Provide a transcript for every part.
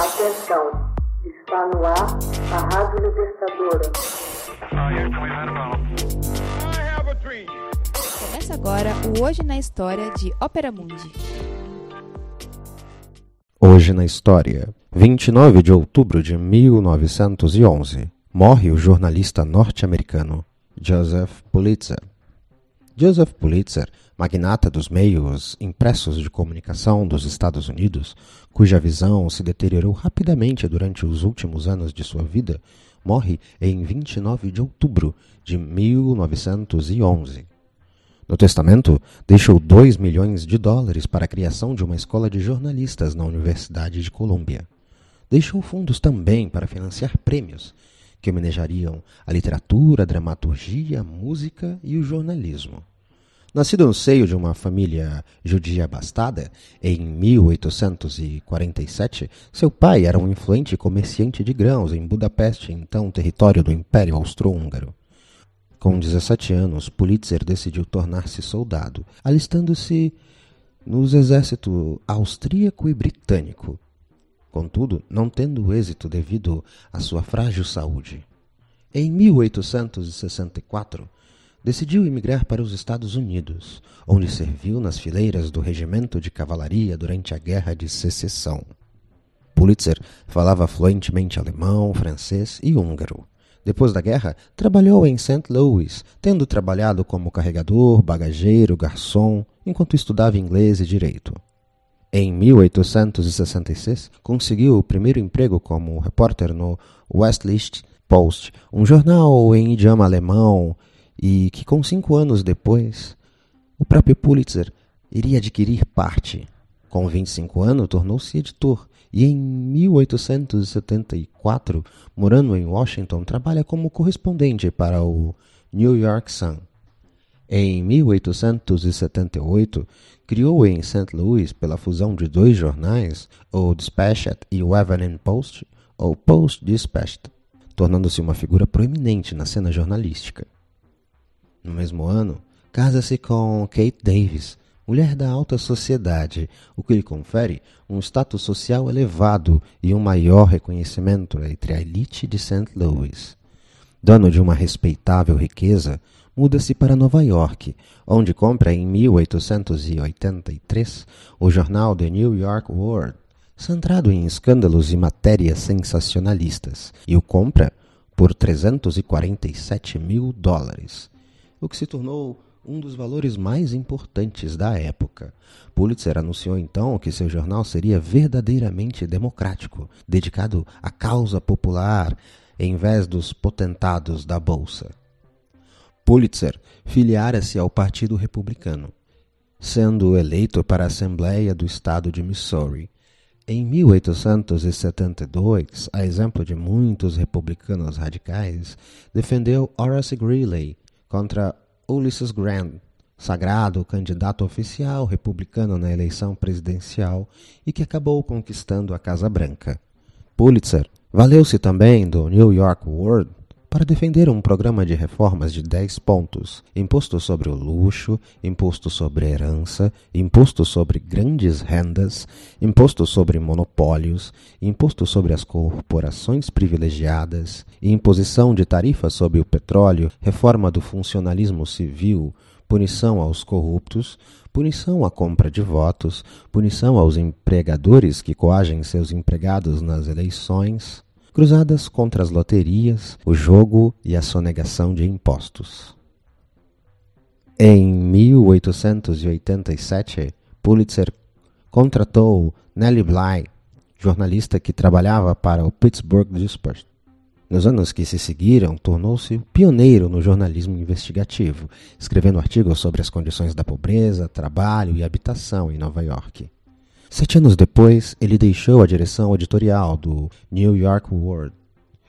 Atenção, está no ar a Rádio Libertadora. Começa agora o Hoje na História de Ópera Mundi. Hoje na História, 29 de outubro de 1911, morre o jornalista norte-americano Joseph Pulitzer. Joseph Pulitzer, magnata dos meios impressos de comunicação dos Estados Unidos, cuja visão se deteriorou rapidamente durante os últimos anos de sua vida, morre em 29 de outubro de 1911. No testamento, deixou 2 milhões de dólares para a criação de uma escola de jornalistas na Universidade de Colômbia. Deixou fundos também para financiar prêmios que homenageiariam a literatura, a dramaturgia, a música e o jornalismo. Nascido no seio de uma família judia abastada, em 1847, seu pai era um influente comerciante de grãos em Budapeste, então território do Império Austro-Húngaro. Com 17 anos, Pulitzer decidiu tornar-se soldado, alistando-se nos exércitos austríaco e britânico. Contudo, não tendo êxito devido à sua frágil saúde. Em 1864, decidiu emigrar para os Estados Unidos, onde serviu nas fileiras do regimento de cavalaria durante a Guerra de Secessão. Pulitzer falava fluentemente alemão, francês e húngaro. Depois da guerra, trabalhou em St. Louis, tendo trabalhado como carregador, bagageiro, garçom, enquanto estudava inglês e direito. Em 1866, conseguiu o primeiro emprego como repórter no Westlicht Post, um jornal em idioma alemão e que, com cinco anos depois, o próprio Pulitzer iria adquirir parte. Com 25 anos, tornou-se editor e, em 1874, morando em Washington, trabalha como correspondente para o New York Sun. Em 1878, criou em St. Louis, pela fusão de dois jornais, o Dispatched e o Evening Post, ou Post Dispatched, tornando-se uma figura proeminente na cena jornalística. No mesmo ano, casa-se com Kate Davis, mulher da alta sociedade, o que lhe confere um status social elevado e um maior reconhecimento entre a elite de St. Louis. Dono de uma respeitável riqueza, muda-se para Nova York, onde compra em 1883 o jornal The New York World, centrado em escândalos e matérias sensacionalistas, e o compra por 347 mil dólares o que se tornou um dos valores mais importantes da época. Pulitzer anunciou então que seu jornal seria verdadeiramente democrático, dedicado à causa popular em vez dos potentados da bolsa. Pulitzer filiara-se ao Partido Republicano, sendo eleito para a Assembleia do Estado de Missouri. Em 1872, a exemplo de muitos republicanos radicais, defendeu Horace Greeley contra Ulysses Grant, sagrado candidato oficial republicano na eleição presidencial e que acabou conquistando a Casa Branca. Pulitzer valeu-se também do New York World para defender um programa de reformas de 10 pontos: imposto sobre o luxo, imposto sobre herança, imposto sobre grandes rendas, imposto sobre monopólios, imposto sobre as corporações privilegiadas, imposição de tarifas sobre o petróleo, reforma do funcionalismo civil, punição aos corruptos, punição à compra de votos, punição aos empregadores que coagem seus empregados nas eleições cruzadas contra as loterias, o jogo e a sonegação de impostos. Em 1887, Pulitzer contratou Nellie Bly, jornalista que trabalhava para o Pittsburgh Dispatch. Nos anos que se seguiram, tornou-se pioneiro no jornalismo investigativo, escrevendo artigos sobre as condições da pobreza, trabalho e habitação em Nova York. Sete anos depois, ele deixou a direção editorial do New York World.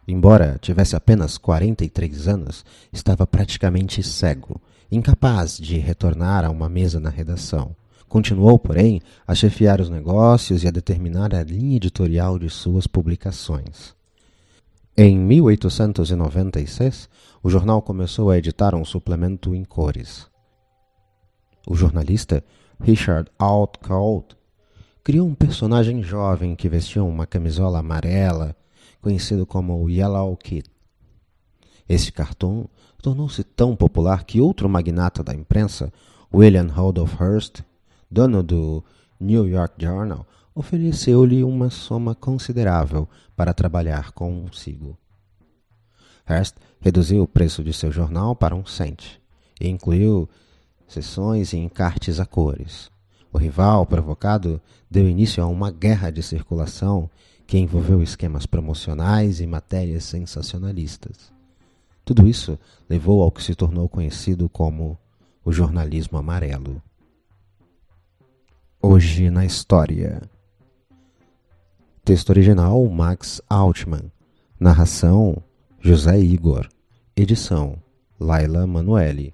Embora tivesse apenas 43 anos, estava praticamente cego, incapaz de retornar a uma mesa na redação. Continuou, porém, a chefiar os negócios e a determinar a linha editorial de suas publicações. Em 1896, o jornal começou a editar um suplemento em cores. O jornalista Richard Outcault criou um personagem jovem que vestia uma camisola amarela, conhecido como Yellow Kid. Esse cartoon tornou-se tão popular que outro magnata da imprensa, William Randolph Hearst, dono do New York Journal, ofereceu-lhe uma soma considerável para trabalhar consigo. Hearst reduziu o preço de seu jornal para um cent e incluiu sessões e encartes a cores. O rival, provocado, deu início a uma guerra de circulação que envolveu esquemas promocionais e matérias sensacionalistas. Tudo isso levou ao que se tornou conhecido como o jornalismo amarelo. Hoje na História. Texto original Max Altman. Narração José Igor. Edição Laila Manuelle.